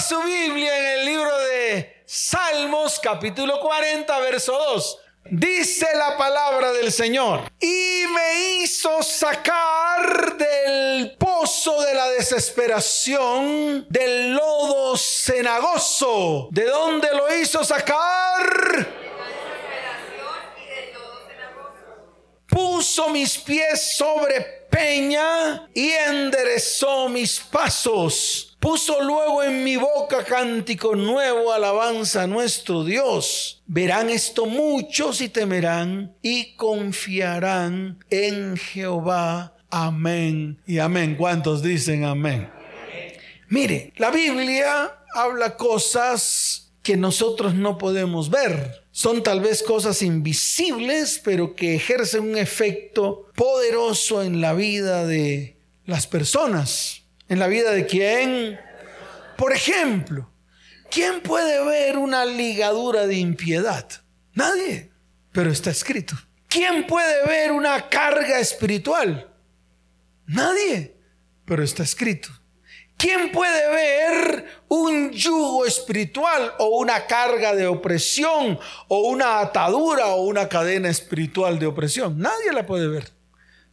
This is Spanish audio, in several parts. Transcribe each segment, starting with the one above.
Su Biblia en el libro de Salmos capítulo 40, verso 2. Dice la palabra del Señor, y me hizo sacar del pozo de la desesperación, del lodo cenagoso. ¿De dónde lo hizo sacar? Puso mis pies sobre peña y enderezó mis pasos Puso luego en mi boca cántico nuevo, alabanza a nuestro Dios. Verán esto muchos y temerán y confiarán en Jehová. Amén y amén. ¿Cuántos dicen amén? Mire, la Biblia habla cosas que nosotros no podemos ver. Son tal vez cosas invisibles, pero que ejercen un efecto poderoso en la vida de las personas. ¿En la vida de quién? Por ejemplo, ¿quién puede ver una ligadura de impiedad? Nadie, pero está escrito. ¿Quién puede ver una carga espiritual? Nadie, pero está escrito. ¿Quién puede ver un yugo espiritual o una carga de opresión o una atadura o una cadena espiritual de opresión? Nadie la puede ver,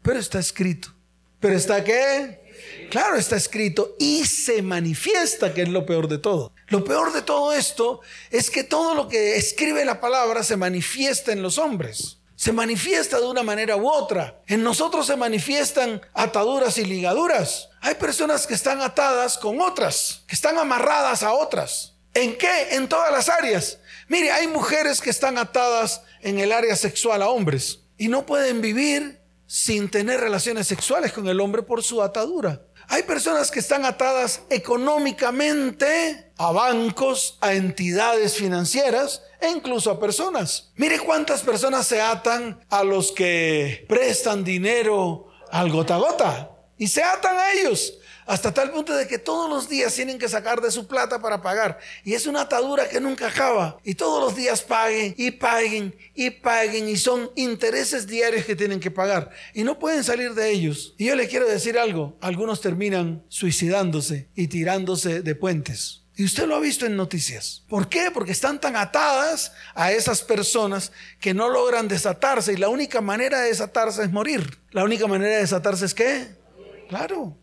pero está escrito. ¿Pero está qué? Claro, está escrito y se manifiesta, que es lo peor de todo. Lo peor de todo esto es que todo lo que escribe la palabra se manifiesta en los hombres. Se manifiesta de una manera u otra. En nosotros se manifiestan ataduras y ligaduras. Hay personas que están atadas con otras, que están amarradas a otras. ¿En qué? En todas las áreas. Mire, hay mujeres que están atadas en el área sexual a hombres y no pueden vivir sin tener relaciones sexuales con el hombre por su atadura. Hay personas que están atadas económicamente a bancos, a entidades financieras e incluso a personas. Mire cuántas personas se atan a los que prestan dinero al gota gota y se atan a ellos hasta tal punto de que todos los días tienen que sacar de su plata para pagar. Y es una atadura que nunca acaba. Y todos los días paguen y paguen y paguen y son intereses diarios que tienen que pagar. Y no pueden salir de ellos. Y yo le quiero decir algo. Algunos terminan suicidándose y tirándose de puentes. Y usted lo ha visto en noticias. ¿Por qué? Porque están tan atadas a esas personas que no logran desatarse. Y la única manera de desatarse es morir. La única manera de desatarse es qué? Claro.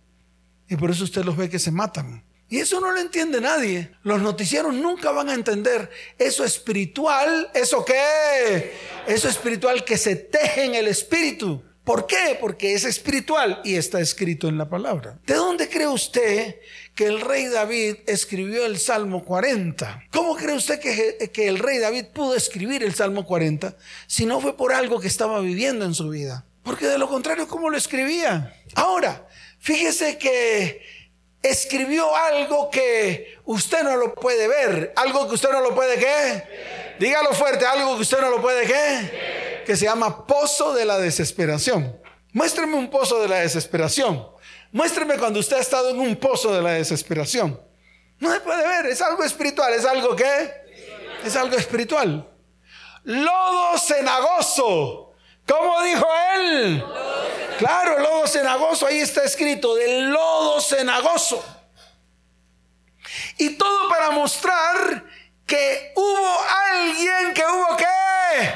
Y por eso usted los ve que se matan. Y eso no lo entiende nadie. Los noticieros nunca van a entender eso espiritual. ¿Eso qué? Eso espiritual que se teje en el espíritu. ¿Por qué? Porque es espiritual y está escrito en la palabra. ¿De dónde cree usted que el rey David escribió el Salmo 40? ¿Cómo cree usted que, que el rey David pudo escribir el Salmo 40 si no fue por algo que estaba viviendo en su vida? Porque de lo contrario, ¿cómo lo escribía? Ahora, Fíjese que escribió algo que usted no lo puede ver, algo que usted no lo puede qué. Dígalo fuerte, algo que usted no lo puede qué. Que se llama pozo de la desesperación. Muéstreme un pozo de la desesperación. Muéstreme cuando usted ha estado en un pozo de la desesperación. No se puede ver, es algo espiritual, es algo que es algo espiritual. Lodo cenagoso. ¿Cómo dijo él? Claro, el lodo cenagoso, ahí está escrito, del lodo cenagoso. Y todo para mostrar que hubo alguien que hubo qué?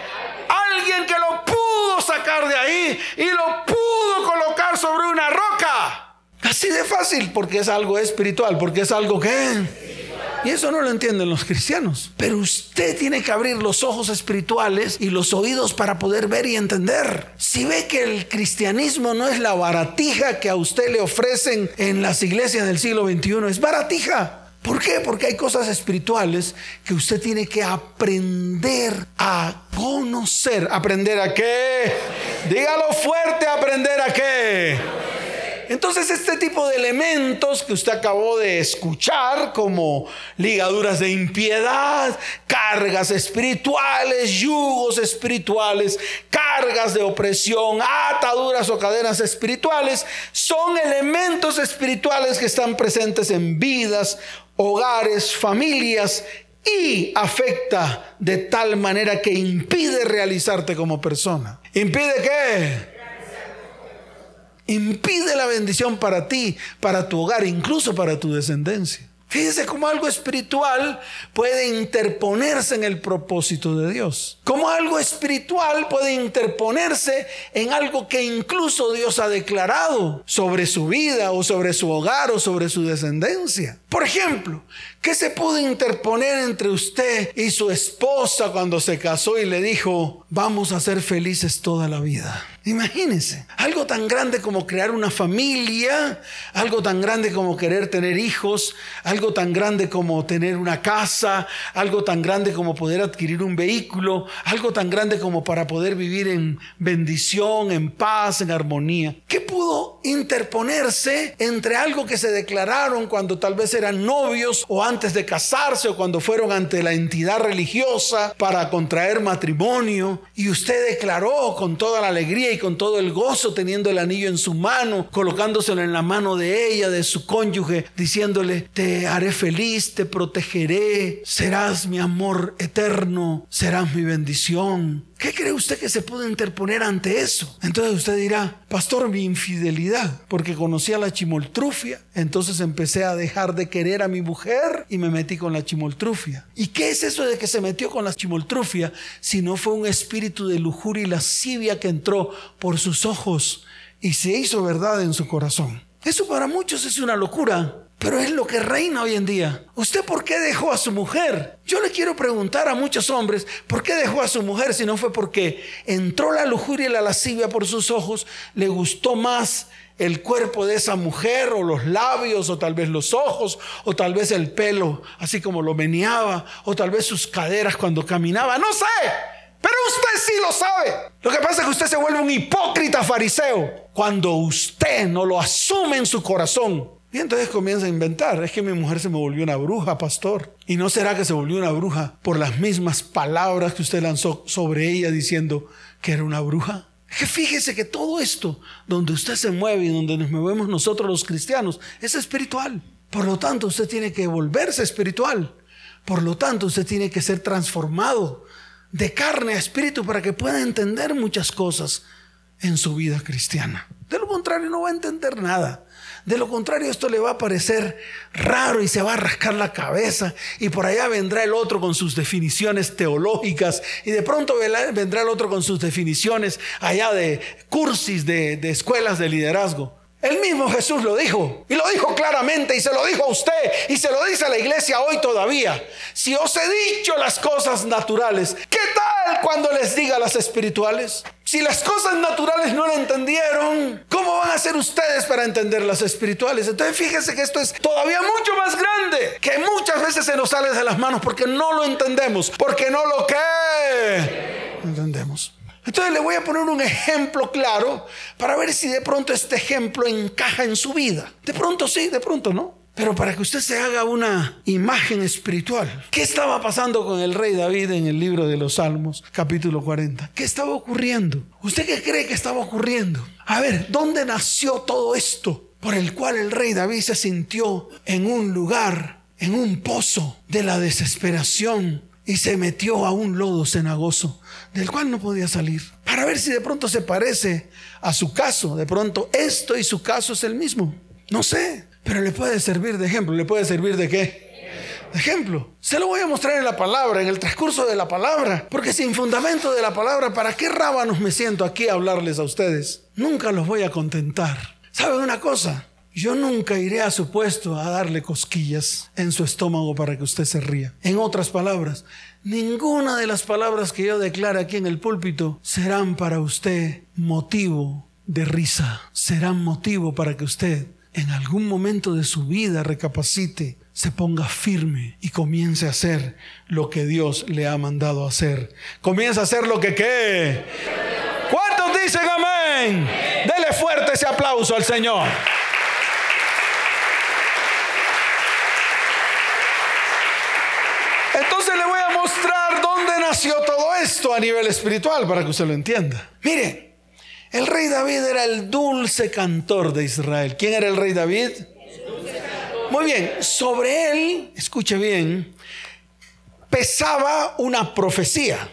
Alguien que lo pudo sacar de ahí y lo pudo colocar sobre una roca. Así de fácil, porque es algo espiritual, porque es algo que... Y eso no lo entienden los cristianos. Pero usted tiene que abrir los ojos espirituales y los oídos para poder ver y entender. Si ve que el cristianismo no es la baratija que a usted le ofrecen en las iglesias del siglo XXI, es baratija. ¿Por qué? Porque hay cosas espirituales que usted tiene que aprender a conocer. ¿Aprender a qué? Dígalo fuerte, aprender a qué. Entonces este tipo de elementos que usted acabó de escuchar, como ligaduras de impiedad, cargas espirituales, yugos espirituales, cargas de opresión, ataduras o cadenas espirituales, son elementos espirituales que están presentes en vidas, hogares, familias y afecta de tal manera que impide realizarte como persona. ¿Impide qué? Impide la bendición para ti, para tu hogar, incluso para tu descendencia. Fíjese cómo algo espiritual puede interponerse en el propósito de Dios. Cómo algo espiritual puede interponerse en algo que incluso Dios ha declarado sobre su vida o sobre su hogar o sobre su descendencia. Por ejemplo, ¿qué se pudo interponer entre usted y su esposa cuando se casó y le dijo, vamos a ser felices toda la vida? Imagínense, algo tan grande como crear una familia, algo tan grande como querer tener hijos, algo tan grande como tener una casa, algo tan grande como poder adquirir un vehículo, algo tan grande como para poder vivir en bendición, en paz, en armonía. ¿Qué pudo interponerse entre algo que se declararon cuando tal vez eran novios o antes de casarse o cuando fueron ante la entidad religiosa para contraer matrimonio y usted declaró con toda la alegría y con todo el gozo teniendo el anillo en su mano, colocándoselo en la mano de ella, de su cónyuge, diciéndole, te haré feliz, te protegeré, serás mi amor eterno, serás mi bendición. ¿Qué cree usted que se puede interponer ante eso? Entonces usted dirá, pastor, mi infidelidad, porque conocí a la chimoltrufia, entonces empecé a dejar de querer a mi mujer y me metí con la chimoltrufia. ¿Y qué es eso de que se metió con la chimoltrufia si no fue un espíritu de lujuria y lascivia que entró por sus ojos y se hizo verdad en su corazón? Eso para muchos es una locura. Pero es lo que reina hoy en día. ¿Usted por qué dejó a su mujer? Yo le quiero preguntar a muchos hombres, ¿por qué dejó a su mujer si no fue porque entró la lujuria y la lascivia por sus ojos? ¿Le gustó más el cuerpo de esa mujer o los labios o tal vez los ojos o tal vez el pelo así como lo meneaba o tal vez sus caderas cuando caminaba? No sé. Pero usted sí lo sabe. Lo que pasa es que usted se vuelve un hipócrita fariseo cuando usted no lo asume en su corazón y entonces comienza a inventar, es que mi mujer se me volvió una bruja, pastor. ¿Y no será que se volvió una bruja por las mismas palabras que usted lanzó sobre ella diciendo que era una bruja? Es que fíjese que todo esto, donde usted se mueve y donde nos movemos nosotros los cristianos, es espiritual. Por lo tanto, usted tiene que volverse espiritual. Por lo tanto, usted tiene que ser transformado de carne a espíritu para que pueda entender muchas cosas en su vida cristiana. De lo contrario, no va a entender nada. De lo contrario, esto le va a parecer raro y se va a rascar la cabeza y por allá vendrá el otro con sus definiciones teológicas y de pronto vendrá el otro con sus definiciones allá de cursis de, de escuelas de liderazgo. El mismo Jesús lo dijo y lo dijo claramente y se lo dijo a usted y se lo dice a la iglesia hoy todavía. Si os he dicho las cosas naturales, ¿qué tal cuando les diga las espirituales? Si las cosas naturales no lo entendieron, ¿cómo van a ser ustedes para entender las espirituales? Entonces fíjese que esto es todavía mucho más grande, que muchas veces se nos sale de las manos porque no lo entendemos, porque no lo que entendemos. Entonces le voy a poner un ejemplo claro para ver si de pronto este ejemplo encaja en su vida. De pronto sí, de pronto no. Pero para que usted se haga una imagen espiritual, ¿qué estaba pasando con el rey David en el libro de los Salmos, capítulo 40? ¿Qué estaba ocurriendo? ¿Usted qué cree que estaba ocurriendo? A ver, ¿dónde nació todo esto por el cual el rey David se sintió en un lugar, en un pozo de la desesperación y se metió a un lodo cenagoso del cual no podía salir? Para ver si de pronto se parece a su caso, de pronto esto y su caso es el mismo. No sé. Pero le puede servir de ejemplo. ¿Le puede servir de qué? De ejemplo. Se lo voy a mostrar en la palabra, en el transcurso de la palabra. Porque sin fundamento de la palabra, ¿para qué rábanos me siento aquí a hablarles a ustedes? Nunca los voy a contentar. ¿Saben una cosa? Yo nunca iré a su puesto a darle cosquillas en su estómago para que usted se ría. En otras palabras, ninguna de las palabras que yo declare aquí en el púlpito serán para usted motivo de risa. Serán motivo para que usted en algún momento de su vida recapacite, se ponga firme y comience a hacer lo que Dios le ha mandado hacer. Comienza a hacer lo que qué. ¿Cuántos dicen amén? Dele fuerte ese aplauso al Señor. Entonces le voy a mostrar dónde nació todo esto a nivel espiritual para que usted lo entienda. Mire, el rey David era el dulce cantor de Israel. ¿Quién era el rey David? Muy bien, sobre él, escuche bien, pesaba una profecía.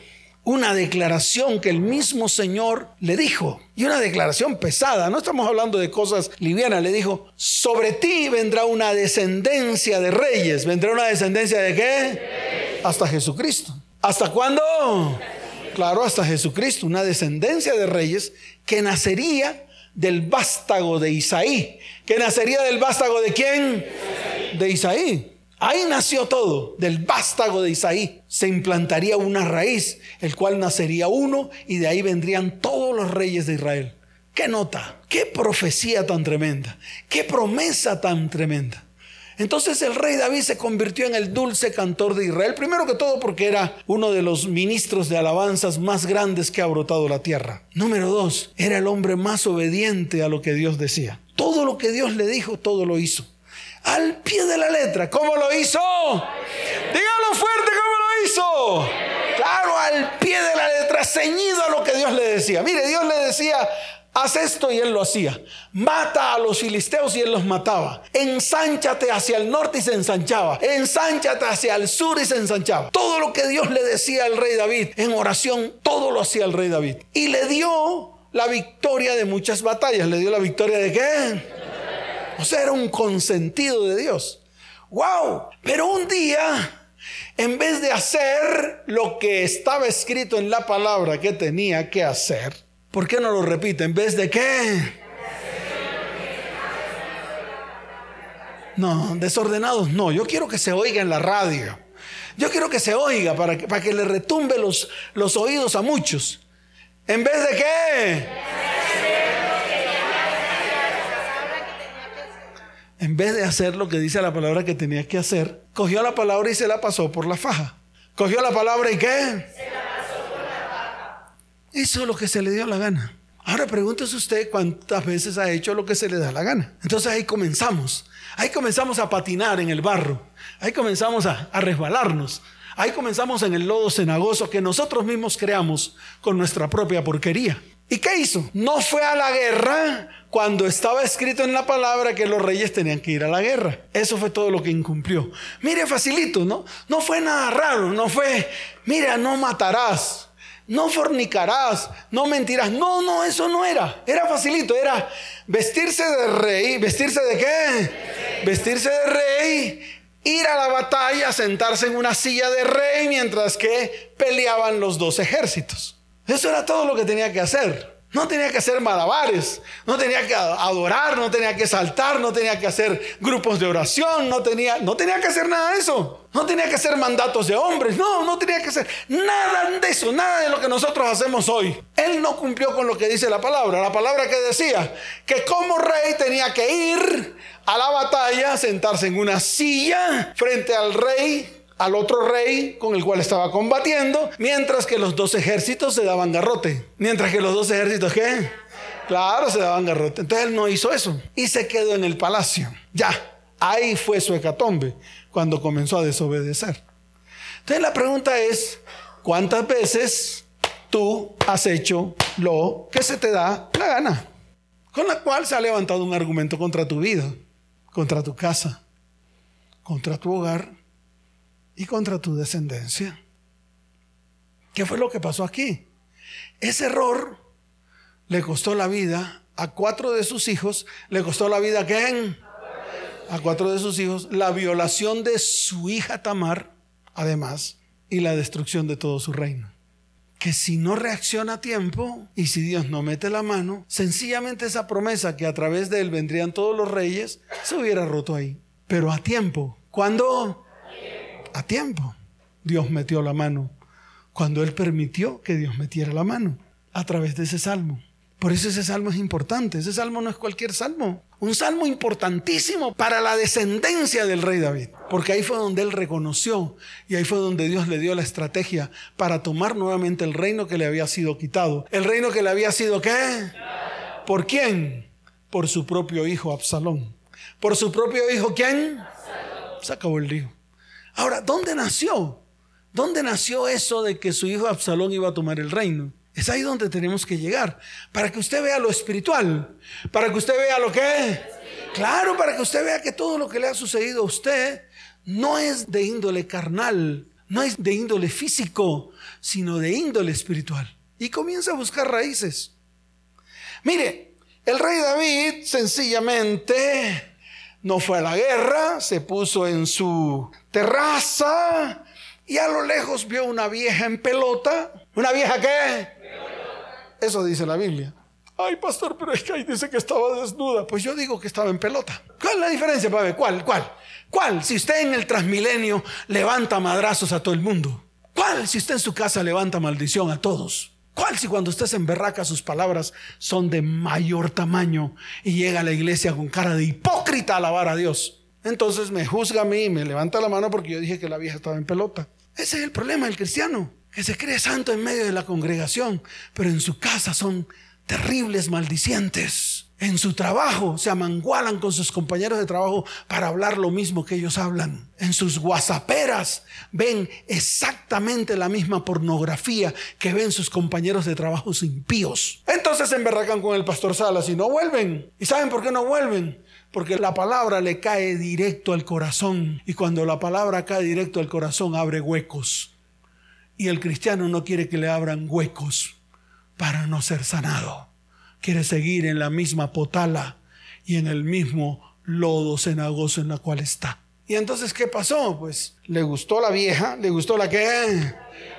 una declaración que el mismo Señor le dijo. Y una declaración pesada, no estamos hablando de cosas livianas. Le dijo, sobre ti vendrá una descendencia de reyes. ¿Vendrá una descendencia de qué? Hasta Jesucristo. ¿Hasta cuándo? Claro, hasta Jesucristo, una descendencia de reyes que nacería del vástago de Isaí. ¿Que nacería del vástago de quién? De Isaí. Ahí nació todo, del vástago de Isaí. Se implantaría una raíz, el cual nacería uno y de ahí vendrían todos los reyes de Israel. ¿Qué nota? ¿Qué profecía tan tremenda? ¿Qué promesa tan tremenda? Entonces el rey David se convirtió en el dulce cantor de Israel, primero que todo porque era uno de los ministros de alabanzas más grandes que ha brotado la tierra. Número dos, era el hombre más obediente a lo que Dios decía. Todo lo que Dios le dijo, todo lo hizo al pie de la letra. ¿Cómo lo hizo? Dígalo fuerte, ¿cómo lo hizo? Claro, al pie de la letra, ceñido a lo que Dios le decía. Mire, Dios le decía, haz esto y él lo hacía. Mata a los filisteos y él los mataba. Ensánchate hacia el norte y se ensanchaba. Ensánchate hacia el sur y se ensanchaba. Todo lo que Dios le decía al rey David en oración, todo lo hacía el rey David. Y le dio la victoria de muchas batallas. ¿Le dio la victoria de qué? O sea, era un consentido de Dios. ¡Wow! Pero un día, en vez de hacer lo que estaba escrito en la palabra que tenía que hacer, ¿por qué no lo repite? ¿En vez de qué? No, desordenados no. Yo quiero que se oiga en la radio. Yo quiero que se oiga para que, para que le retumbe los, los oídos a muchos. ¿En vez de qué? en vez de hacer lo que dice la palabra que tenía que hacer, cogió la palabra y se la pasó por la faja. Cogió la palabra y qué? Se la pasó por la faja. Hizo lo que se le dio la gana. Ahora pregúntese usted cuántas veces ha hecho lo que se le da la gana. Entonces ahí comenzamos. Ahí comenzamos a patinar en el barro. Ahí comenzamos a, a resbalarnos. Ahí comenzamos en el lodo cenagoso que nosotros mismos creamos con nuestra propia porquería. ¿Y qué hizo? No fue a la guerra cuando estaba escrito en la palabra que los reyes tenían que ir a la guerra. Eso fue todo lo que incumplió. Mire, facilito, ¿no? No fue nada raro, no fue, mira, no matarás, no fornicarás, no mentirás. No, no, eso no era. Era facilito, era vestirse de rey. ¿Vestirse de qué? Vestirse de rey ir a la batalla, sentarse en una silla de rey mientras que peleaban los dos ejércitos. Eso era todo lo que tenía que hacer. No tenía que hacer malabares, no tenía que adorar, no tenía que saltar, no tenía que hacer grupos de oración, no tenía, no tenía que hacer nada de eso. No tenía que hacer mandatos de hombres, no, no tenía que hacer nada de eso, nada de lo que nosotros hacemos hoy. Él no cumplió con lo que dice la palabra. La palabra que decía que como rey tenía que ir a la batalla, sentarse en una silla frente al rey al otro rey con el cual estaba combatiendo, mientras que los dos ejércitos se daban garrote. Mientras que los dos ejércitos, ¿qué? Claro, se daban garrote. Entonces él no hizo eso y se quedó en el palacio. Ya, ahí fue su hecatombe cuando comenzó a desobedecer. Entonces la pregunta es, ¿cuántas veces tú has hecho lo que se te da la gana? Con la cual se ha levantado un argumento contra tu vida, contra tu casa, contra tu hogar y contra tu descendencia. ¿Qué fue lo que pasó aquí? Ese error le costó la vida a cuatro de sus hijos. ¿Le costó la vida a quién? A cuatro de sus hijos. La violación de su hija Tamar, además, y la destrucción de todo su reino. Que si no reacciona a tiempo y si Dios no mete la mano, sencillamente esa promesa que a través de él vendrían todos los reyes se hubiera roto ahí. Pero a tiempo. ¿Cuándo? A tiempo. Dios metió la mano cuando Él permitió que Dios metiera la mano a través de ese salmo. Por eso ese salmo es importante. Ese salmo no es cualquier salmo. Un salmo importantísimo para la descendencia del rey David. Porque ahí fue donde él reconoció y ahí fue donde Dios le dio la estrategia para tomar nuevamente el reino que le había sido quitado. El reino que le había sido qué? ¿Por quién? Por su propio hijo Absalón. ¿Por su propio hijo quién? Se acabó el lío. Ahora, ¿dónde nació? ¿Dónde nació eso de que su hijo Absalón iba a tomar el reino? Es ahí donde tenemos que llegar, para que usted vea lo espiritual, para que usted vea lo que... Claro, para que usted vea que todo lo que le ha sucedido a usted no es de índole carnal, no es de índole físico, sino de índole espiritual. Y comienza a buscar raíces. Mire, el rey David sencillamente no fue a la guerra, se puso en su terraza y a lo lejos vio una vieja en pelota. ¿Una vieja qué? Eso dice la Biblia. Ay, pastor, pero es que ahí dice que estaba desnuda. Pues yo digo que estaba en pelota. ¿Cuál es la diferencia, Pabe? ¿Cuál? ¿Cuál? ¿Cuál? Si usted en el transmilenio levanta madrazos a todo el mundo. ¿Cuál? Si usted en su casa levanta maldición a todos. ¿Cuál si cuando usted se emberraca sus palabras son de mayor tamaño y llega a la iglesia con cara de hipócrita a alabar a Dios? Entonces me juzga a mí y me levanta la mano porque yo dije que la vieja estaba en pelota. Ese es el problema del cristiano, que se cree santo en medio de la congregación, pero en su casa son terribles maldicientes. En su trabajo se amangualan con sus compañeros de trabajo para hablar lo mismo que ellos hablan. En sus guasaperas ven exactamente la misma pornografía que ven sus compañeros de trabajo impíos. Entonces se emberracan con el pastor Salas y no vuelven. ¿Y saben por qué no vuelven? Porque la palabra le cae directo al corazón. Y cuando la palabra cae directo al corazón abre huecos. Y el cristiano no quiere que le abran huecos para no ser sanado quiere seguir en la misma potala y en el mismo lodo cenagoso en la cual está. Y entonces, ¿qué pasó? Pues le gustó la vieja, le gustó la que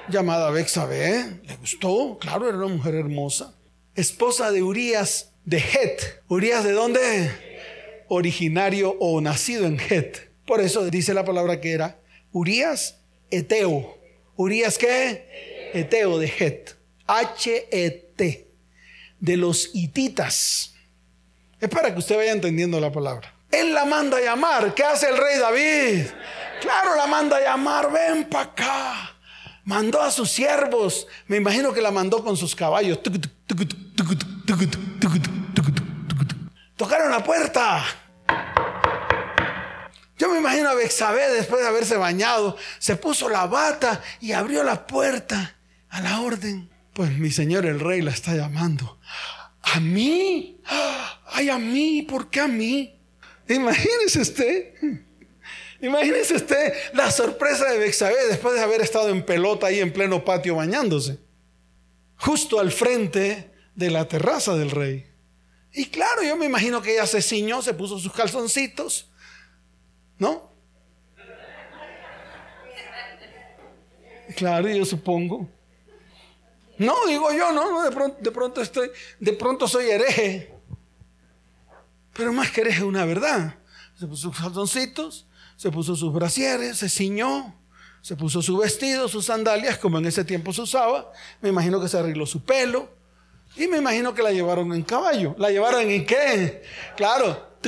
llamada Bexabe, le gustó, claro, era una mujer hermosa, esposa de Urias de Het. ¿Urias de dónde? Originario o nacido en Het. Por eso dice la palabra que era Urias Eteo. ¿Urias qué? Eteo de Het. H-E-T de los hititas. Es para que usted vaya entendiendo la palabra. Él la manda a llamar. ¿Qué hace el rey David? Claro, la manda a llamar. Ven para acá. Mandó a sus siervos. Me imagino que la mandó con sus caballos. Tocaron la puerta. Yo me imagino a Bexabé después de haberse bañado, se puso la bata y abrió la puerta a la orden. Pues mi señor el rey la está llamando. ¿A mí? Ay, a mí, ¿por qué a mí? Imagínese usted. Imagínese usted la sorpresa de Bexabé después de haber estado en pelota ahí en pleno patio bañándose. Justo al frente de la terraza del rey. Y claro, yo me imagino que ella se ciñó, se puso sus calzoncitos. ¿No? Claro, yo supongo. No, digo yo, no, de, pronto, de pronto estoy, de pronto soy hereje. Pero más que hereje, una verdad. Se puso sus calzoncitos, se puso sus brasieres, se ciñó, se puso su vestido, sus sandalias, como en ese tiempo se usaba. Me imagino que se arregló su pelo. Y me imagino que la llevaron en caballo. ¿La llevaron en qué? Claro.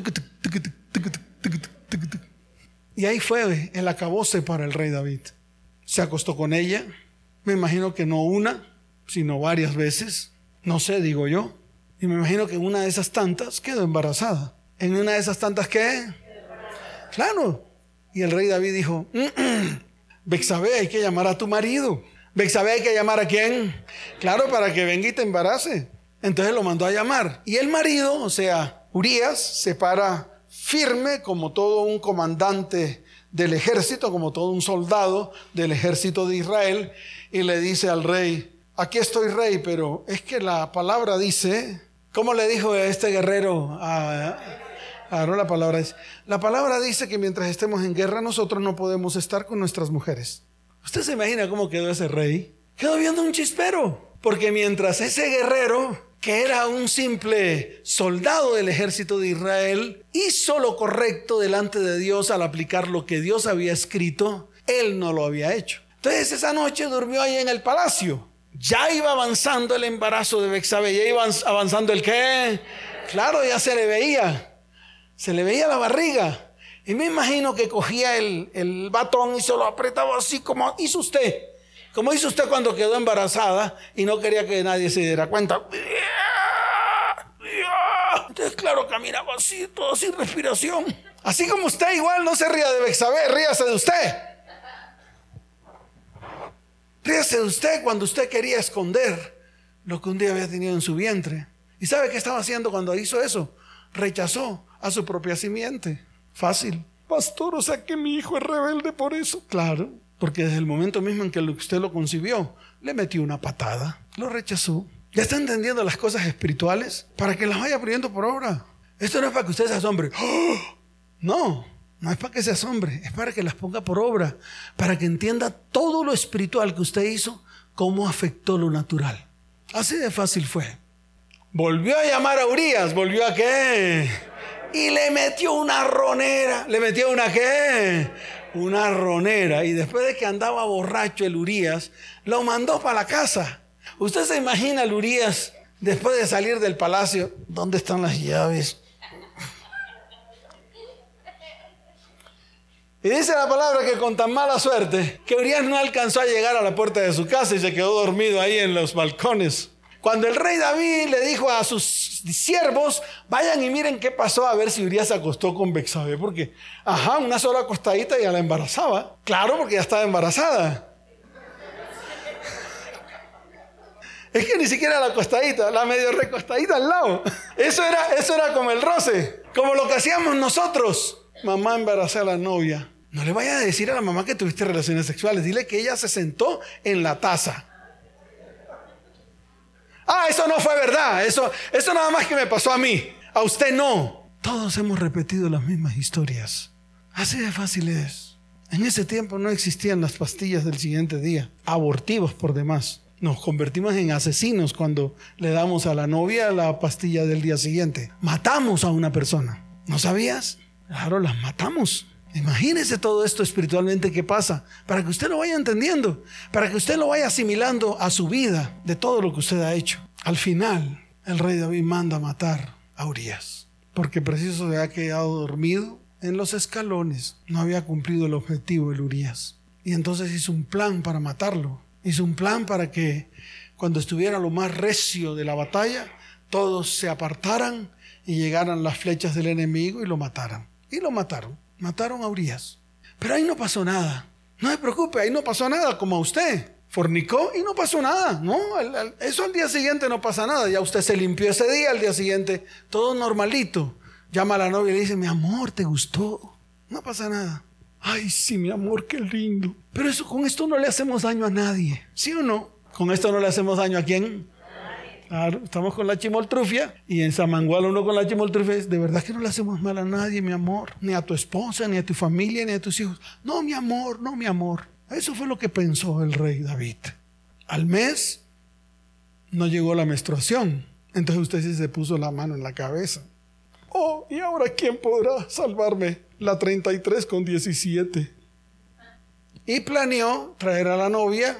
Y ahí fue el acabose para el rey David. Se acostó con ella. Me imagino que no una, sino varias veces. No sé, digo yo. Y me imagino que una de esas tantas quedó embarazada. En una de esas tantas, ¿qué? Claro. Y el rey David dijo, Bexabé, hay que llamar a tu marido. Bexabé, hay que llamar a quién? Claro, para que venga y te embarace. Entonces lo mandó a llamar. Y el marido, o sea, Urias, se para firme como todo un comandante del ejército, como todo un soldado del ejército de Israel, y le dice al rey, aquí estoy rey, pero es que la palabra dice, ¿cómo le dijo este guerrero a, la palabra es, la palabra dice que mientras estemos en guerra nosotros no podemos estar con nuestras mujeres. ¿Usted se imagina cómo quedó ese rey? Quedó viendo un chispero, porque mientras ese guerrero que era un simple soldado del ejército de Israel, hizo lo correcto delante de Dios al aplicar lo que Dios había escrito, él no lo había hecho. Entonces esa noche durmió ahí en el palacio ya iba avanzando el embarazo de Bexabe, ya iba avanzando el qué. Claro, ya se le veía, se le veía la barriga. Y me imagino que cogía el, el batón y se lo apretaba así como hizo usted. Como hizo usted cuando quedó embarazada y no quería que nadie se diera cuenta. Entonces, claro, caminaba así, todo sin respiración. Así como usted igual no se ría de Bexabe, ríase de usted. Ríase de usted cuando usted quería esconder lo que un día había tenido en su vientre. ¿Y sabe qué estaba haciendo cuando hizo eso? Rechazó a su propia simiente. Fácil. Pastor, o sea que mi hijo es rebelde por eso. Claro. Porque desde el momento mismo en que usted lo concibió, le metió una patada, lo rechazó. ¿Ya está entendiendo las cosas espirituales? Para que las vaya poniendo por obra. Esto no es para que usted se asombre. ¡Oh! No, no es para que se asombre, es para que las ponga por obra, para que entienda todo lo espiritual que usted hizo, cómo afectó lo natural. Así de fácil fue. Volvió a llamar a Urias, volvió a qué? Y le metió una ronera, le metió una qué? Una ronera. Y después de que andaba borracho el Urias, lo mandó para la casa. Usted se imagina el Urias después de salir del palacio, ¿dónde están las llaves? Y dice la palabra que con tan mala suerte que Urias no alcanzó a llegar a la puerta de su casa y se quedó dormido ahí en los balcones. Cuando el rey David le dijo a sus siervos, vayan y miren qué pasó a ver si Urias se acostó con Bexabe, porque, ajá, una sola acostadita ya la embarazaba. Claro, porque ya estaba embarazada. Es que ni siquiera la acostadita, la medio recostadita al lado. Eso era, eso era como el roce, como lo que hacíamos nosotros. Mamá embarazó a la novia. No le vaya a decir a la mamá que tuviste relaciones sexuales. Dile que ella se sentó en la taza. Ah, eso no fue verdad. Eso, eso nada más que me pasó a mí. A usted no. Todos hemos repetido las mismas historias. Así de fácil es. En ese tiempo no existían las pastillas del siguiente día, abortivos por demás. Nos convertimos en asesinos cuando le damos a la novia la pastilla del día siguiente. Matamos a una persona. ¿No sabías? Claro, las matamos. Imagínese todo esto espiritualmente que pasa, para que usted lo vaya entendiendo, para que usted lo vaya asimilando a su vida de todo lo que usted ha hecho. Al final, el rey David manda matar a Urias, porque preciso se había quedado dormido en los escalones, no había cumplido el objetivo el Urias. Y entonces hizo un plan para matarlo, hizo un plan para que cuando estuviera lo más recio de la batalla, todos se apartaran y llegaran las flechas del enemigo y lo mataran. Y lo mataron mataron a Urias. Pero ahí no pasó nada. No se preocupe, ahí no pasó nada como a usted. Fornicó y no pasó nada. No, eso al día siguiente no pasa nada. Ya usted se limpió ese día, al día siguiente todo normalito. Llama a la novia y le dice, mi amor, ¿te gustó? No pasa nada. Ay, sí, mi amor, qué lindo. Pero eso, con esto no le hacemos daño a nadie. ¿Sí o no? Con esto no le hacemos daño a quién? Estamos con la chimoltrufia y en Samangual uno con la chimoltrufia es, de verdad que no le hacemos mal a nadie, mi amor, ni a tu esposa, ni a tu familia, ni a tus hijos. No, mi amor, no, mi amor. Eso fue lo que pensó el rey David. Al mes no llegó la menstruación, entonces usted sí se puso la mano en la cabeza. Oh, ¿y ahora quién podrá salvarme? La 33 con 17. Y planeó traer a la novia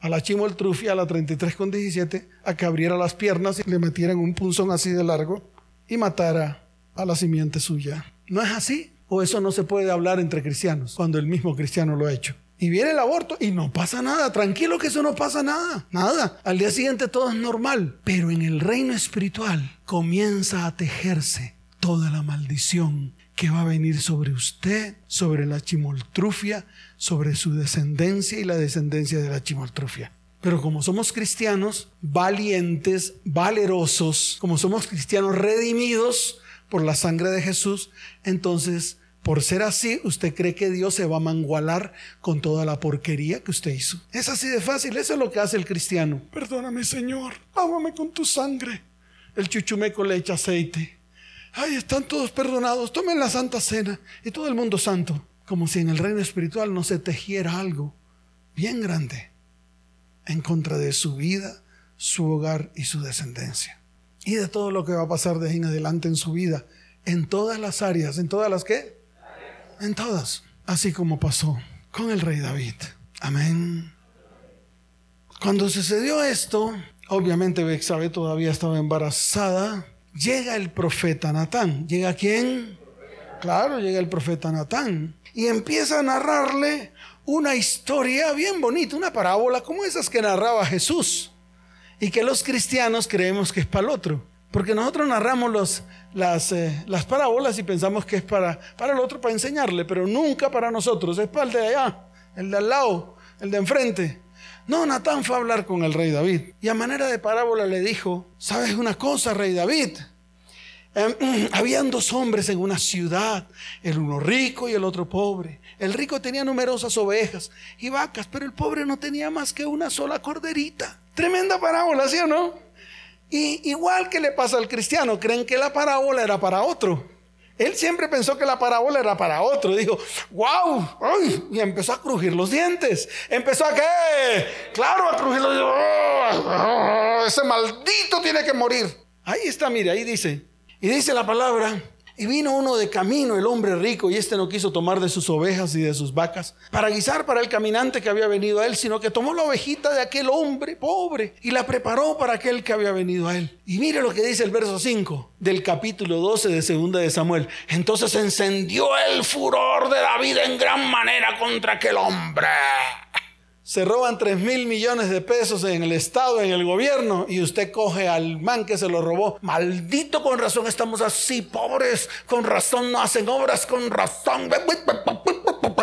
a la chimoltrufia, a la 33 con 17, a que abriera las piernas y le metieran un punzón así de largo y matara a la simiente suya. ¿No es así? ¿O eso no se puede hablar entre cristianos cuando el mismo cristiano lo ha hecho? Y viene el aborto y no pasa nada. Tranquilo que eso no pasa nada. Nada. Al día siguiente todo es normal. Pero en el reino espiritual comienza a tejerse toda la maldición que va a venir sobre usted, sobre la chimoltrufia, sobre su descendencia y la descendencia de la chimoltrufia. Pero como somos cristianos valientes, valerosos, como somos cristianos redimidos por la sangre de Jesús, entonces, por ser así, usted cree que Dios se va a mangualar con toda la porquería que usted hizo. Es así de fácil, eso es lo que hace el cristiano. Perdóname, Señor, lávame con tu sangre. El chuchumeco le echa aceite. Ay, están todos perdonados, tomen la santa cena y todo el mundo santo como si en el reino espiritual no se tejiera algo bien grande en contra de su vida, su hogar y su descendencia. Y de todo lo que va a pasar de ahí en adelante en su vida, en todas las áreas, en todas las que, en todas, así como pasó con el rey David. Amén. Cuando sucedió esto, obviamente Bexabe todavía estaba embarazada. Llega el profeta Natán. ¿Llega quién? Claro, llega el profeta Natán y empieza a narrarle una historia bien bonita, una parábola como esas que narraba Jesús y que los cristianos creemos que es para el otro. Porque nosotros narramos las, eh, las, parábolas y pensamos que es para, para el otro, para enseñarle, pero nunca para nosotros, es para el de allá, el de al lado, el de enfrente. No, Natán fue a hablar con el rey David y a manera de parábola le dijo, ¿sabes una cosa, rey David? Em, habían dos hombres en una ciudad, el uno rico y el otro pobre. El rico tenía numerosas ovejas y vacas, pero el pobre no tenía más que una sola corderita. Tremenda parábola, ¿sí o no? Y igual que le pasa al cristiano, creen que la parábola era para otro. Él siempre pensó que la parábola era para otro. Dijo, wow, y empezó a crujir los dientes. Empezó a qué? Claro, a crujir los dientes. Oh, ese maldito tiene que morir. Ahí está, mire, ahí dice. Y dice la palabra, y vino uno de camino, el hombre rico, y este no quiso tomar de sus ovejas y de sus vacas para guisar para el caminante que había venido a él, sino que tomó la ovejita de aquel hombre pobre y la preparó para aquel que había venido a él. Y mire lo que dice el verso 5 del capítulo 12 de segunda de Samuel. Entonces encendió el furor de David en gran manera contra aquel hombre se roban 3 mil millones de pesos en el Estado, en el gobierno, y usted coge al man que se lo robó. Maldito, con razón estamos así, pobres, con razón no hacen obras, con razón.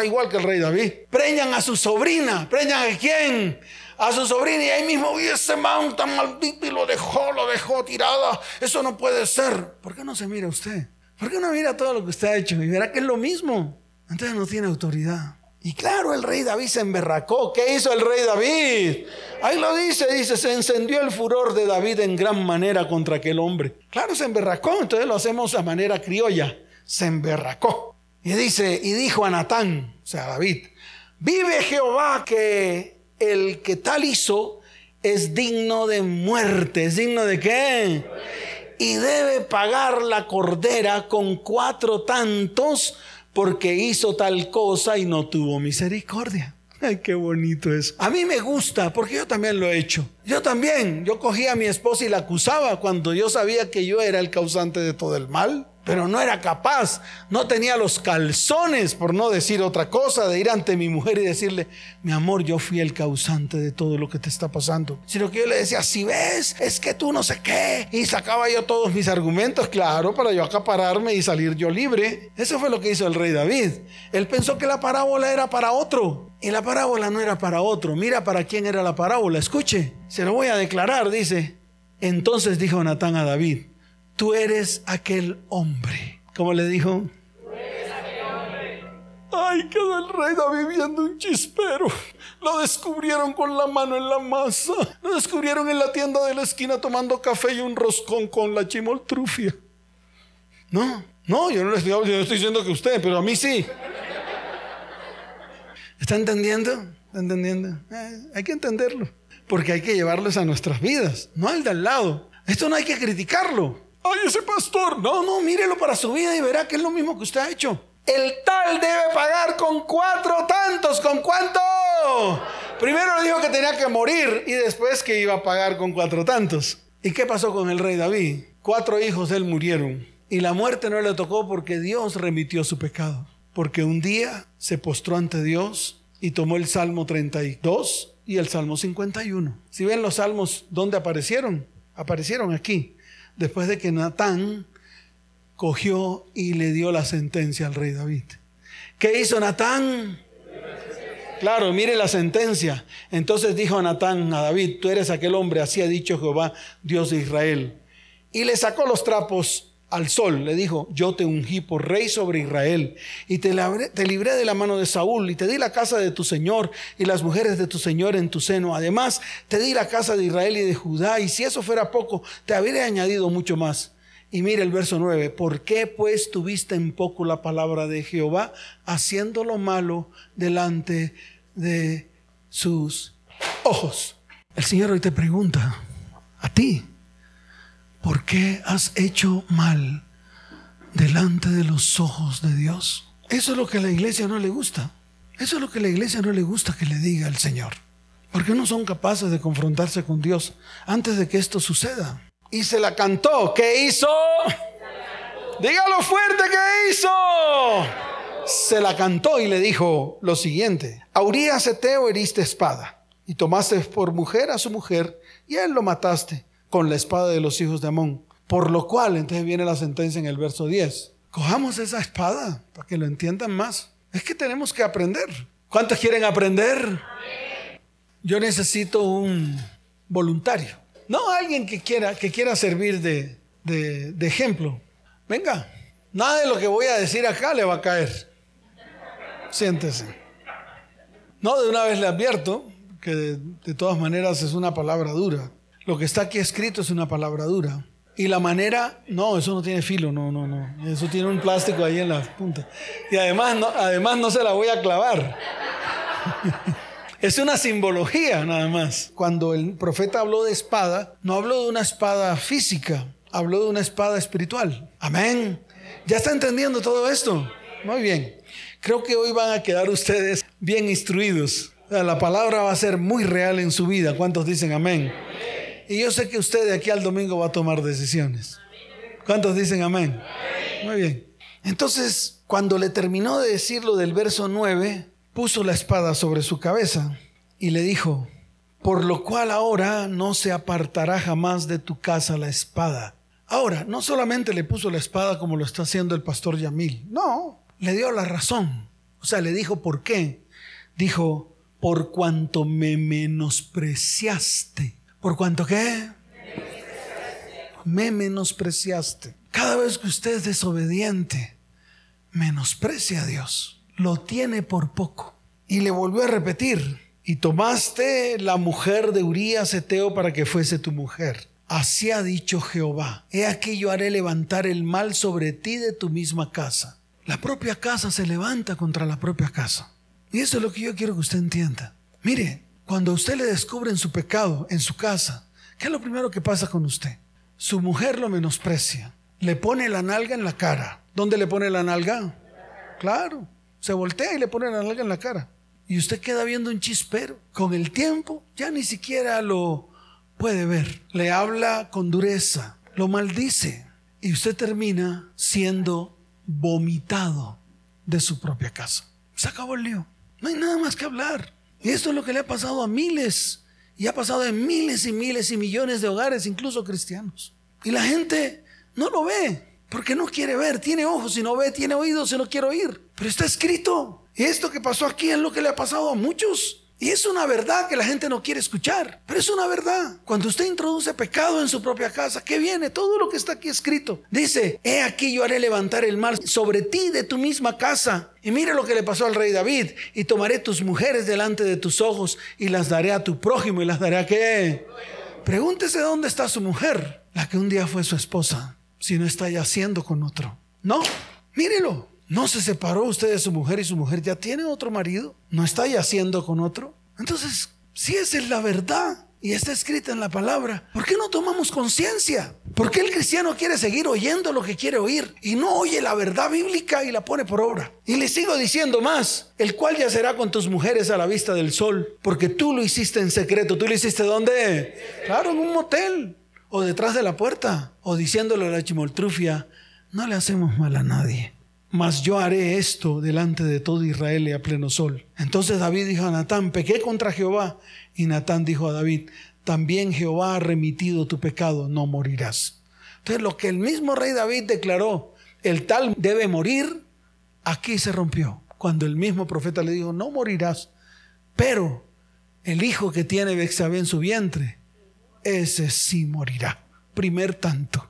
Igual que el rey David. Preñan a su sobrina. ¿Preñan a quién? a su sobrina y ahí mismo vi ese man tan maldito y lo dejó, lo dejó tirada. Eso no puede ser. ¿Por qué no se mira usted? ¿Por qué no mira todo lo que usted ha hecho y verá que es lo mismo? Entonces no tiene autoridad. Y claro, el rey David se emberracó. ¿Qué hizo el rey David? Ahí lo dice, dice, se encendió el furor de David en gran manera contra aquel hombre. Claro, se emberracó, entonces lo hacemos a manera criolla. Se emberracó. Y dice, y dijo a Natán, o sea, David, vive Jehová que el que tal hizo es digno de muerte. ¿Es digno de qué? Y debe pagar la cordera con cuatro tantos porque hizo tal cosa y no tuvo misericordia. Ay, qué bonito es. A mí me gusta porque yo también lo he hecho. Yo también, yo cogía a mi esposa y la acusaba cuando yo sabía que yo era el causante de todo el mal pero no era capaz, no tenía los calzones, por no decir otra cosa, de ir ante mi mujer y decirle, mi amor, yo fui el causante de todo lo que te está pasando. Sino que yo le decía, si ves, es que tú no sé qué. Y sacaba yo todos mis argumentos, claro, para yo acapararme y salir yo libre. Eso fue lo que hizo el rey David. Él pensó que la parábola era para otro. Y la parábola no era para otro. Mira para quién era la parábola. Escuche, se lo voy a declarar, dice. Entonces dijo Natán a David, tú eres aquel hombre. ¿Cómo le dijo? Ay, quedó el rey David viendo un chispero. Lo descubrieron con la mano en la masa. Lo descubrieron en la tienda de la esquina tomando café y un roscón con la chimoltrufia. No, no, yo no le estoy, yo no estoy diciendo que usted, pero a mí sí. ¿Está entendiendo? ¿Está entendiendo? Eh, hay que entenderlo. Porque hay que llevarlos a nuestras vidas, no al de al lado. Esto no hay que criticarlo ay, ese pastor. No, no, mírelo para su vida y verá que es lo mismo que usted ha hecho. El tal debe pagar con cuatro tantos. ¿Con cuánto? Primero le dijo que tenía que morir y después que iba a pagar con cuatro tantos. ¿Y qué pasó con el rey David? Cuatro hijos de él murieron. Y la muerte no le tocó porque Dios remitió su pecado. Porque un día se postró ante Dios y tomó el Salmo 32 y el Salmo 51. Si ven los salmos, ¿dónde aparecieron? Aparecieron aquí después de que Natán cogió y le dio la sentencia al rey David. ¿Qué hizo Natán? Claro, mire la sentencia. Entonces dijo Natán a David, tú eres aquel hombre, así ha dicho Jehová, Dios de Israel. Y le sacó los trapos al sol, le dijo, yo te ungí por rey sobre Israel y te, libré de la mano de Saúl y te di la casa de tu Señor y las mujeres de tu Señor en tu seno. Además, te di la casa de Israel y de Judá y si eso fuera poco, te habría añadido mucho más. Y mire el verso 9, ¿por qué pues tuviste en poco la palabra de Jehová haciendo lo malo delante de sus ojos? El Señor hoy te pregunta, a ti, ¿Por qué has hecho mal delante de los ojos de Dios? Eso es lo que a la iglesia no le gusta. Eso es lo que a la iglesia no le gusta que le diga el Señor. Porque no son capaces de confrontarse con Dios antes de que esto suceda. Y se la cantó. ¿Qué hizo? Dígalo fuerte, ¿qué hizo? Se la cantó y le dijo lo siguiente. Aurías Eteo heriste espada y tomaste por mujer a su mujer y a él lo mataste con la espada de los hijos de Amón. Por lo cual, entonces viene la sentencia en el verso 10. Cojamos esa espada para que lo entiendan más. Es que tenemos que aprender. ¿Cuántos quieren aprender? Yo necesito un voluntario. No alguien que quiera, que quiera servir de, de, ejemplo. Venga, nada de lo que voy a decir acá le va a caer. Siéntese. No, de una vez le advierto que de, de todas maneras es una palabra dura. Lo que está aquí escrito es una palabra dura. Y la manera, no, eso no tiene filo, no, no, no. Eso tiene un plástico ahí en la punta. Y además no, además no se la voy a clavar. Es una simbología nada más. Cuando el profeta habló de espada, no habló de una espada física, habló de una espada espiritual. Amén. ¿Ya está entendiendo todo esto? Muy bien. Creo que hoy van a quedar ustedes bien instruidos. La palabra va a ser muy real en su vida. ¿Cuántos dicen amén? Y yo sé que usted de aquí al domingo va a tomar decisiones. ¿Cuántos dicen amén? Muy bien. Entonces, cuando le terminó de decir lo del verso 9, puso la espada sobre su cabeza y le dijo, por lo cual ahora no se apartará jamás de tu casa la espada. Ahora, no solamente le puso la espada como lo está haciendo el pastor Yamil, no, le dio la razón. O sea, le dijo por qué. Dijo, por cuanto me menospreciaste. ¿Por cuanto qué? Me menospreciaste. Cada vez que usted es desobediente, menosprecia a Dios. Lo tiene por poco. Y le volvió a repetir, y tomaste la mujer de Urías Eteo para que fuese tu mujer. Así ha dicho Jehová, he aquí yo haré levantar el mal sobre ti de tu misma casa. La propia casa se levanta contra la propia casa. Y eso es lo que yo quiero que usted entienda. Mire, cuando usted le descubre en su pecado, en su casa, ¿qué es lo primero que pasa con usted? Su mujer lo menosprecia, le pone la nalga en la cara. ¿Dónde le pone la nalga? Claro, se voltea y le pone la nalga en la cara. Y usted queda viendo un chispero. Con el tiempo ya ni siquiera lo puede ver. Le habla con dureza, lo maldice. Y usted termina siendo vomitado de su propia casa. Se acabó el lío. No hay nada más que hablar. Y esto es lo que le ha pasado a miles, y ha pasado en miles y miles y millones de hogares, incluso cristianos. Y la gente no lo ve, porque no quiere ver, tiene ojos y no ve, tiene oídos y no quiere oír. Pero está escrito. Y esto que pasó aquí es lo que le ha pasado a muchos. Y es una verdad que la gente no quiere escuchar, pero es una verdad. Cuando usted introduce pecado en su propia casa, ¿qué viene? Todo lo que está aquí escrito. Dice, he aquí yo haré levantar el mal sobre ti de tu misma casa. Y mire lo que le pasó al rey David. Y tomaré tus mujeres delante de tus ojos y las daré a tu prójimo y las daré a qué. Pregúntese dónde está su mujer, la que un día fue su esposa, si no está yaciendo con otro. No, mírelo. ¿No se separó usted de su mujer y su mujer ya tiene otro marido? ¿No está yaciendo con otro? Entonces, si esa es la verdad y está escrita en la palabra, ¿por qué no tomamos conciencia? ¿Por qué el cristiano quiere seguir oyendo lo que quiere oír y no oye la verdad bíblica y la pone por obra? Y le sigo diciendo más, el cual yacerá con tus mujeres a la vista del sol, porque tú lo hiciste en secreto. ¿Tú lo hiciste dónde? Claro, en un motel o detrás de la puerta o diciéndole a la chimoltrufia, no le hacemos mal a nadie mas yo haré esto delante de todo Israel y a pleno sol. Entonces David dijo a Natán, pequé contra Jehová. Y Natán dijo a David, también Jehová ha remitido tu pecado, no morirás. Entonces lo que el mismo rey David declaró, el tal debe morir, aquí se rompió. Cuando el mismo profeta le dijo, no morirás, pero el hijo que tiene Bexabé en su vientre, ese sí morirá. Primer tanto.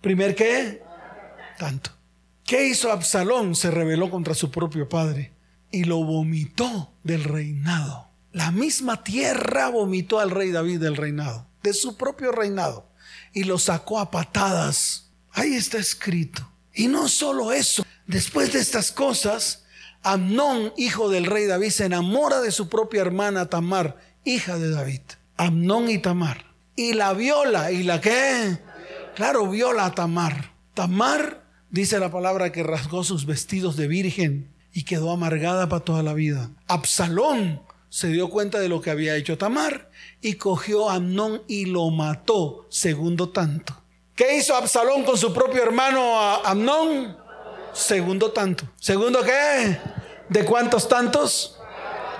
¿Primer qué? Tanto. ¿Qué hizo Absalón? Se rebeló contra su propio padre y lo vomitó del reinado. La misma tierra vomitó al rey David del reinado, de su propio reinado, y lo sacó a patadas. Ahí está escrito. Y no solo eso, después de estas cosas, Amnón, hijo del rey David, se enamora de su propia hermana Tamar, hija de David. Amnón y Tamar. Y la viola. ¿Y la qué? Claro, viola a Tamar. Tamar Dice la palabra que rasgó sus vestidos de virgen y quedó amargada para toda la vida. Absalón se dio cuenta de lo que había hecho Tamar y cogió a Amnón y lo mató, segundo tanto. ¿Qué hizo Absalón con su propio hermano Amnón? Segundo tanto. ¿Segundo qué? ¿De cuántos tantos?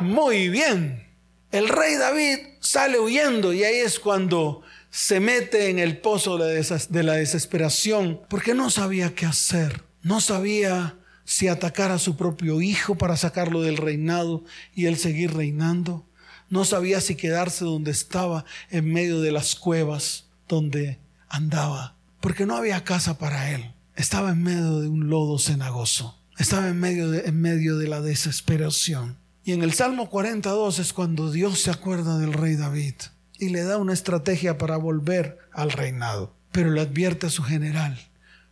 Muy bien. El rey David sale huyendo y ahí es cuando se mete en el pozo de la desesperación porque no sabía qué hacer. No sabía si atacar a su propio hijo para sacarlo del reinado y él seguir reinando. No sabía si quedarse donde estaba en medio de las cuevas donde andaba, porque no había casa para él. estaba en medio de un lodo cenagoso, estaba en medio de, en medio de la desesperación. Y en el Salmo 42 es cuando Dios se acuerda del rey David y le da una estrategia para volver al reinado. Pero le advierte a su general,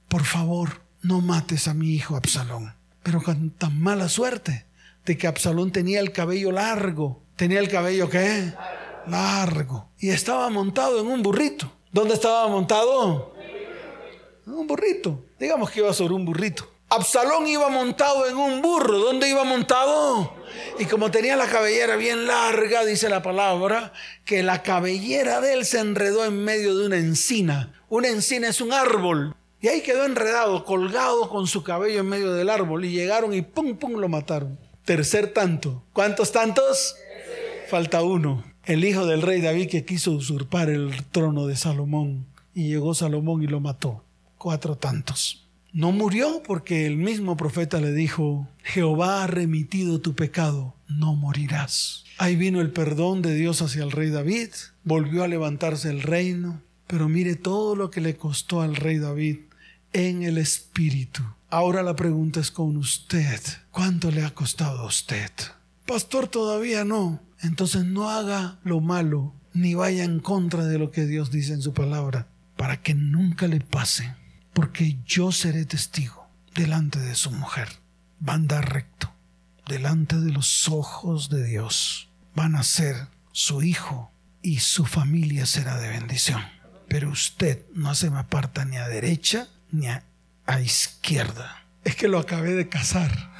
por favor, no mates a mi hijo Absalón. Pero con tan mala suerte de que Absalón tenía el cabello largo. ¿Tenía el cabello qué? Largo. Y estaba montado en un burrito. ¿Dónde estaba montado? Un burrito. Digamos que iba sobre un burrito. Absalón iba montado en un burro. ¿Dónde iba montado? Y como tenía la cabellera bien larga, dice la palabra, que la cabellera de él se enredó en medio de una encina. Una encina es un árbol. Y ahí quedó enredado, colgado con su cabello en medio del árbol. Y llegaron y pum, pum, lo mataron. Tercer tanto. ¿Cuántos tantos? Falta uno. El hijo del rey David que quiso usurpar el trono de Salomón. Y llegó Salomón y lo mató. Cuatro tantos. No murió porque el mismo profeta le dijo, Jehová ha remitido tu pecado, no morirás. Ahí vino el perdón de Dios hacia el rey David, volvió a levantarse el reino, pero mire todo lo que le costó al rey David en el espíritu. Ahora la pregunta es con usted, ¿cuánto le ha costado a usted? Pastor, todavía no. Entonces no haga lo malo ni vaya en contra de lo que Dios dice en su palabra, para que nunca le pase porque yo seré testigo delante de su mujer. Va a andar recto, delante de los ojos de Dios. Van a ser su hijo y su familia será de bendición. Pero usted no se me aparta ni a derecha ni a, izquierda. Es que lo acabé de casar.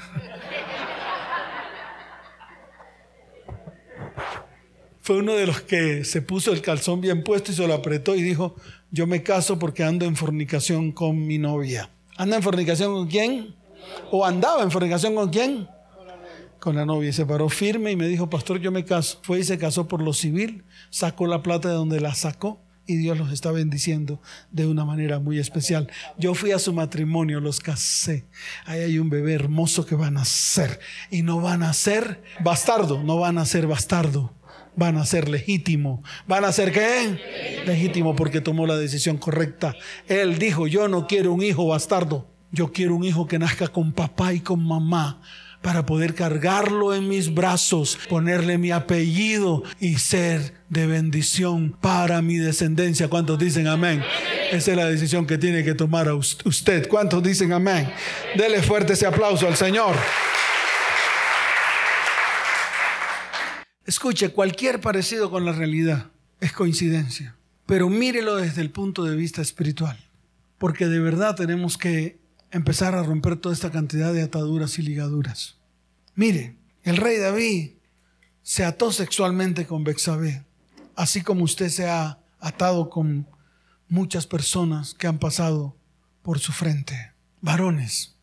Fue uno de los que se puso el calzón bien puesto y se lo apretó y dijo, yo me caso porque ando en fornicación con mi novia. ¿Anda en fornicación con quién? ¿O andaba en fornicación con quién? Con la novia. Y se paró firme y me dijo, pastor, yo me caso. Fue y se casó por lo civil, sacó la plata de donde la sacó y Dios los está bendiciendo de una manera muy especial. Yo fui a su matrimonio, los casé. Ahí hay un bebé hermoso que van a ser. Y no van a ser bastardo, no van a ser bastardo van a ser legítimo. ¿Van a ser qué? Legítimo porque tomó la decisión correcta. Él dijo, yo no quiero un hijo bastardo. Yo quiero un hijo que nazca con papá y con mamá para poder cargarlo en mis brazos, ponerle mi apellido y ser de bendición para mi descendencia. ¿Cuántos dicen amén? Esa es la decisión que tiene que tomar usted. ¿Cuántos dicen amén? Dele fuerte ese aplauso al Señor. Escuche, cualquier parecido con la realidad es coincidencia, pero mírelo desde el punto de vista espiritual, porque de verdad tenemos que empezar a romper toda esta cantidad de ataduras y ligaduras. Mire, el rey David se ató sexualmente con Bexabé, así como usted se ha atado con muchas personas que han pasado por su frente. Varones,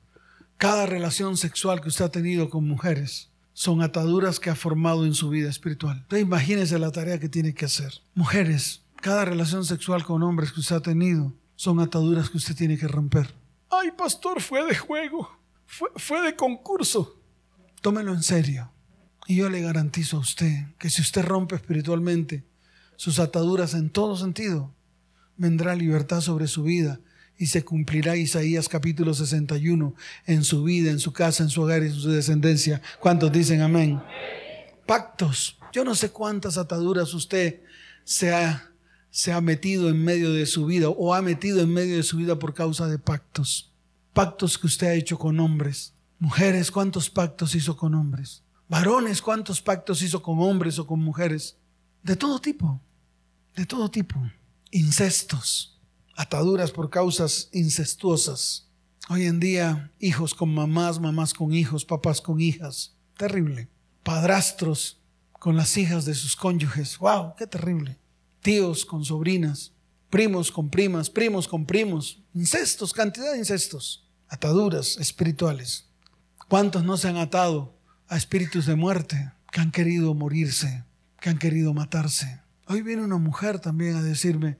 cada relación sexual que usted ha tenido con mujeres son ataduras que ha formado en su vida espiritual. Entonces imagínense la tarea que tiene que hacer. Mujeres, cada relación sexual con hombres que usted ha tenido son ataduras que usted tiene que romper. Ay, pastor, fue de juego, fue, fue de concurso. Tómelo en serio. Y yo le garantizo a usted que si usted rompe espiritualmente sus ataduras en todo sentido, vendrá libertad sobre su vida y se cumplirá Isaías capítulo 61 en su vida, en su casa, en su hogar y en su descendencia. ¿Cuántos dicen amén? Pactos. Yo no sé cuántas ataduras usted se ha, se ha metido en medio de su vida o ha metido en medio de su vida por causa de pactos. Pactos que usted ha hecho con hombres. Mujeres, ¿cuántos pactos hizo con hombres? Varones, ¿cuántos pactos hizo con hombres o con mujeres? De todo tipo, de todo tipo. Incestos ataduras por causas incestuosas. Hoy en día, hijos con mamás, mamás con hijos, papás con hijas. Terrible. Padrastros con las hijas de sus cónyuges. ¡Wow! ¡Qué terrible! Tíos con sobrinas, primos con primas, primos con primos. Incestos, cantidad de incestos. Ataduras espirituales. ¿Cuántos no se han atado a espíritus de muerte que han querido morirse, que han querido matarse? Hoy viene una mujer también a decirme,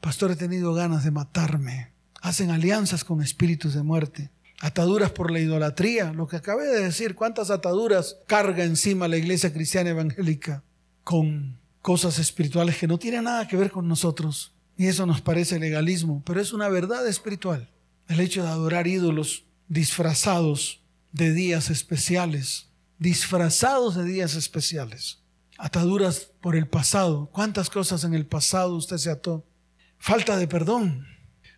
Pastor, he tenido ganas de matarme. Hacen alianzas con espíritus de muerte. Ataduras por la idolatría. Lo que acabé de decir, cuántas ataduras carga encima la iglesia cristiana evangélica con cosas espirituales que no tienen nada que ver con nosotros. Y eso nos parece legalismo, pero es una verdad espiritual. El hecho de adorar ídolos disfrazados de días especiales, disfrazados de días especiales. Ataduras por el pasado. ¿Cuántas cosas en el pasado usted se ató? Falta de perdón.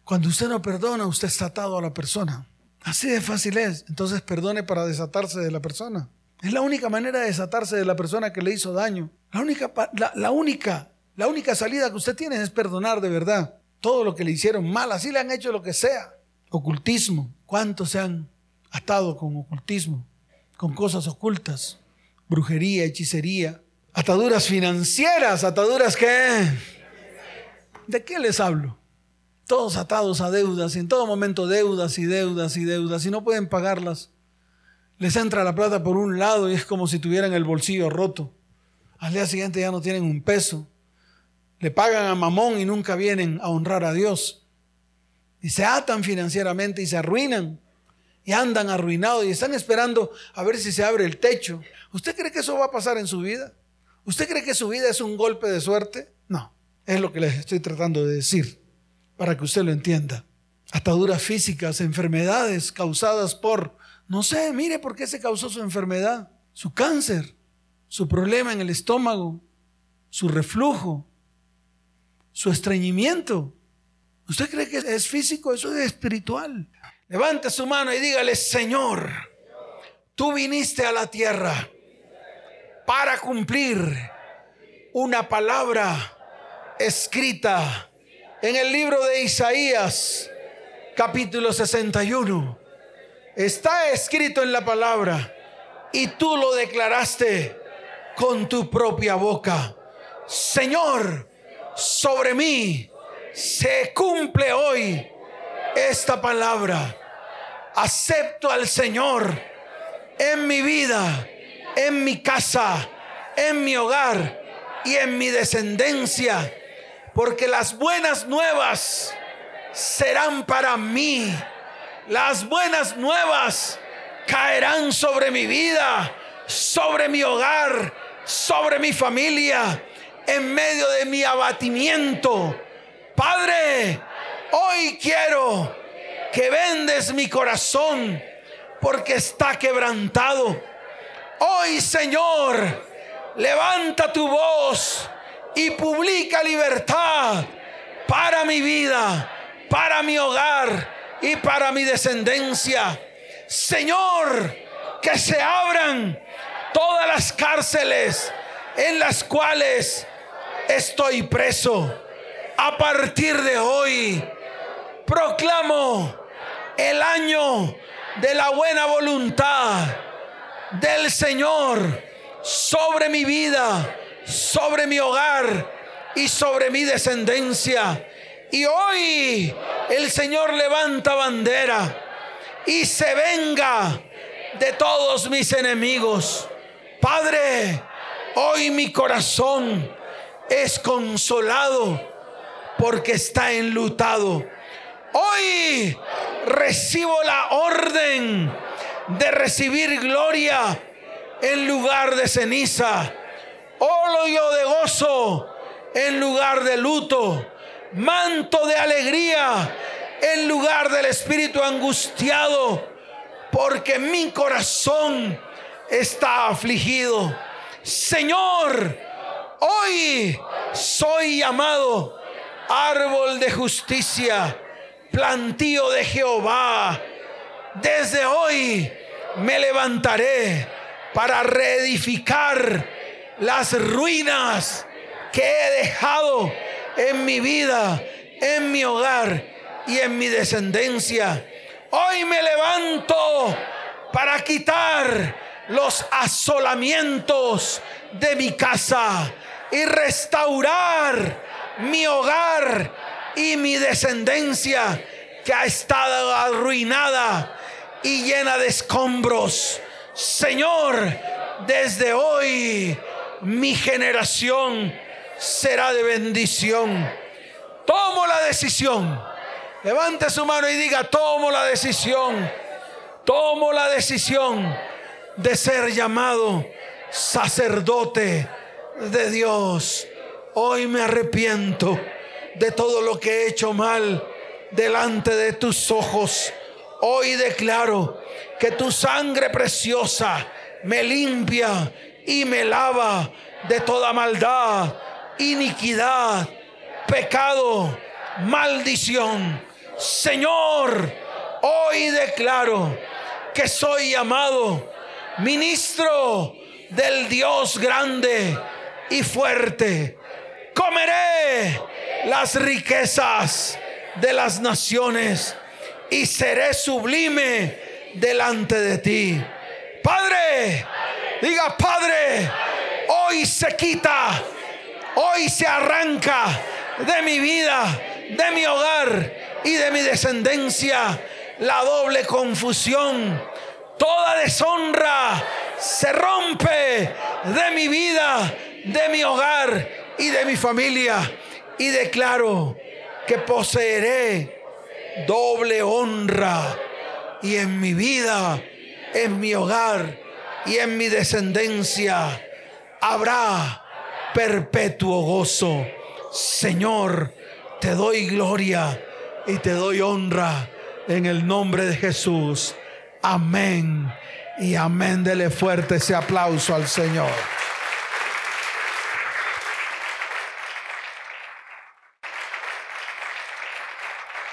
Cuando usted no perdona, usted está atado a la persona. Así de fácil es. Entonces perdone para desatarse de la persona. Es la única manera de desatarse de la persona que le hizo daño. La única, la, única, la única salida que usted tiene es perdonar de verdad todo lo que le hicieron mal. Así le han hecho lo que sea. Ocultismo. ¿Cuántos se han atado con ocultismo? Con cosas ocultas. Brujería, hechicería. Ataduras financieras. Ataduras que... ¿De qué les hablo? Todos atados a deudas y en todo momento deudas y deudas y deudas y no pueden pagarlas. Les entra la plata por un lado y es como si tuvieran el bolsillo roto. Al día siguiente ya no tienen un peso. Le pagan a mamón y nunca vienen a honrar a Dios. Y se atan financieramente y se arruinan. Y andan arruinados y están esperando a ver si se abre el techo. ¿Usted cree que eso va a pasar en su vida? ¿Usted cree que su vida es un golpe de suerte? No, es lo que les estoy tratando de decir para que usted lo entienda. Ataduras físicas, enfermedades causadas por no sé, mire por qué se causó su enfermedad, su cáncer, su problema en el estómago, su reflujo, su estreñimiento. ¿Usted cree que es físico? Eso es espiritual. Levante su mano y dígale, Señor, tú viniste a la tierra para cumplir una palabra escrita en el libro de Isaías, capítulo 61 Está escrito en la palabra y tú lo declaraste con tu propia boca. Señor, sobre mí se cumple hoy esta palabra. Acepto al Señor en mi vida, en mi casa, en mi hogar y en mi descendencia, porque las buenas nuevas serán para mí las buenas nuevas caerán sobre mi vida, sobre mi hogar, sobre mi familia, en medio de mi abatimiento. Padre, hoy quiero que vendes mi corazón porque está quebrantado. Hoy, Señor, levanta tu voz y publica libertad para mi vida, para mi hogar y para mi descendencia. Señor, que se abran todas las cárceles en las cuales estoy preso. A partir de hoy, proclamo el año de la buena voluntad del Señor sobre mi vida, sobre mi hogar y sobre mi descendencia. Y hoy el Señor levanta bandera y se venga de todos mis enemigos. Padre, hoy mi corazón es consolado porque está enlutado. Hoy recibo la orden de recibir gloria en lugar de ceniza. De gozo en lugar de luto manto de alegría en lugar del espíritu angustiado, porque mi corazón está afligido. Señor, hoy soy llamado árbol de justicia, plantío de Jehová. Desde hoy me levantaré para reedificar las ruinas que he dejado en mi vida, en mi hogar y en mi descendencia. Hoy me levanto para quitar los asolamientos de mi casa y restaurar mi hogar y mi descendencia que ha estado arruinada y llena de escombros. Señor, desde hoy mi generación será de bendición. Tomo la decisión. Levante su mano y diga, tomo la decisión. Tomo la decisión de ser llamado sacerdote de Dios. Hoy me arrepiento de todo lo que he hecho mal delante de tus ojos. Hoy declaro que tu sangre preciosa me limpia y me lava de toda maldad, iniquidad, pecado, maldición. Señor, hoy declaro que soy llamado ministro del Dios grande y fuerte. Comeré las riquezas de las naciones y seré sublime delante de ti. Padre, diga Padre, hoy se quita, hoy se arranca de mi vida, de mi hogar y de mi descendencia la doble confusión, toda deshonra se rompe de mi vida, de mi hogar y de mi familia. Y declaro que poseeré doble honra y en mi vida, en mi hogar y en mi descendencia habrá perpetuo gozo. Señor, te doy gloria y te doy honra en el nombre de Jesús. Amén y amén. Dele fuerte ese aplauso al Señor.